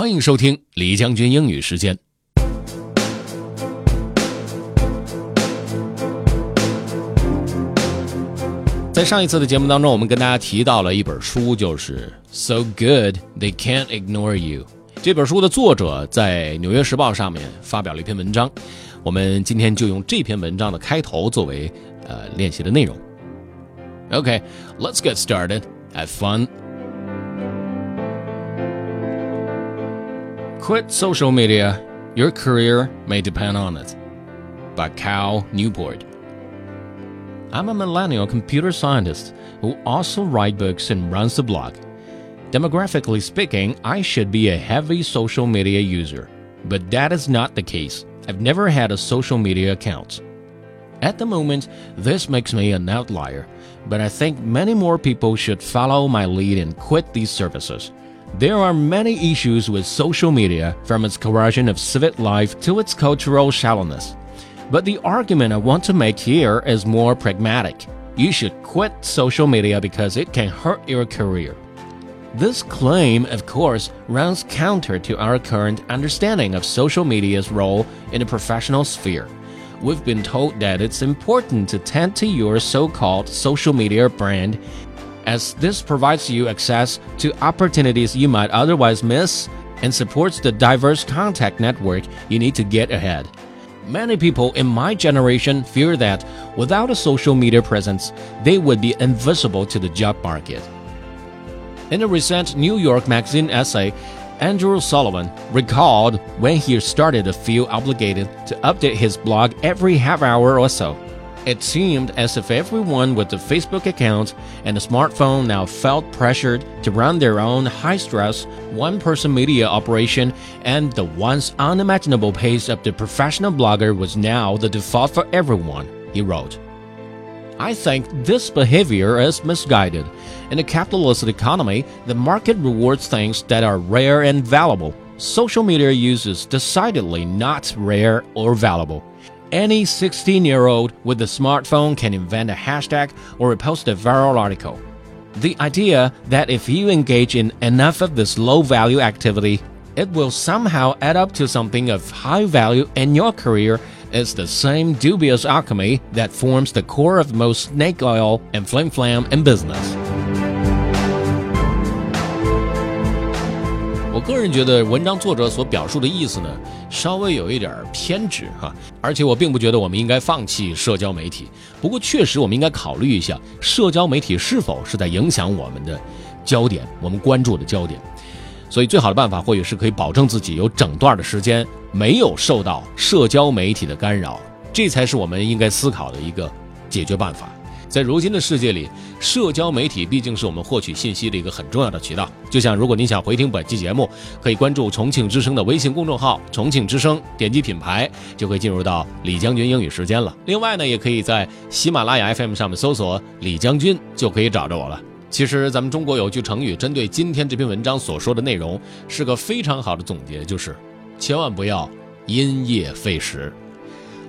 欢迎收听李将军英语时间。在上一次的节目当中，我们跟大家提到了一本书，就是《So Good They Can't Ignore You》。这本书的作者在《纽约时报》上面发表了一篇文章，我们今天就用这篇文章的开头作为呃练习的内容。OK，let's get started. Have fun. Quit social media. Your career may depend on it. By Cal Newport. I'm a millennial computer scientist who also writes books and runs a blog. Demographically speaking, I should be a heavy social media user, but that is not the case. I've never had a social media account. At the moment, this makes me an outlier, but I think many more people should follow my lead and quit these services. There are many issues with social media, from its corrosion of civic life to its cultural shallowness. But the argument I want to make here is more pragmatic. You should quit social media because it can hurt your career. This claim, of course, runs counter to our current understanding of social media's role in the professional sphere. We've been told that it's important to tend to your so called social media brand, as this provides you access to opportunities you might otherwise miss and supports the diverse contact network you need to get ahead. Many people in my generation fear that without a social media presence, they would be invisible to the job market. In a recent New York Magazine essay, Andrew Sullivan recalled when he started to feel obligated to update his blog every half hour or so. It seemed as if everyone with a Facebook account and a smartphone now felt pressured to run their own high stress, one person media operation, and the once unimaginable pace of the professional blogger was now the default for everyone, he wrote. I think this behavior is misguided. In a capitalist economy, the market rewards things that are rare and valuable. Social media use is decidedly not rare or valuable. Any 16 year old with a smartphone can invent a hashtag or post a viral article. The idea that if you engage in enough of this low value activity, it will somehow add up to something of high value in your career is the same dubious alchemy that forms the core of most snake oil and flim flam in business. 我个人觉得文章作者所表述的意思呢，稍微有一点偏执哈，而且我并不觉得我们应该放弃社交媒体。不过，确实我们应该考虑一下，社交媒体是否是在影响我们的焦点，我们关注的焦点。所以，最好的办法或许是可以保证自己有整段的时间没有受到社交媒体的干扰，这才是我们应该思考的一个解决办法。在如今的世界里，社交媒体毕竟是我们获取信息的一个很重要的渠道。就像如果您想回听本期节目，可以关注重庆之声的微信公众号“重庆之声”，点击品牌就可以进入到李将军英语时间了。另外呢，也可以在喜马拉雅 FM 上面搜索“李将军”，就可以找着我了。其实咱们中国有句成语，针对今天这篇文章所说的内容，是个非常好的总结，就是千万不要因噎废食。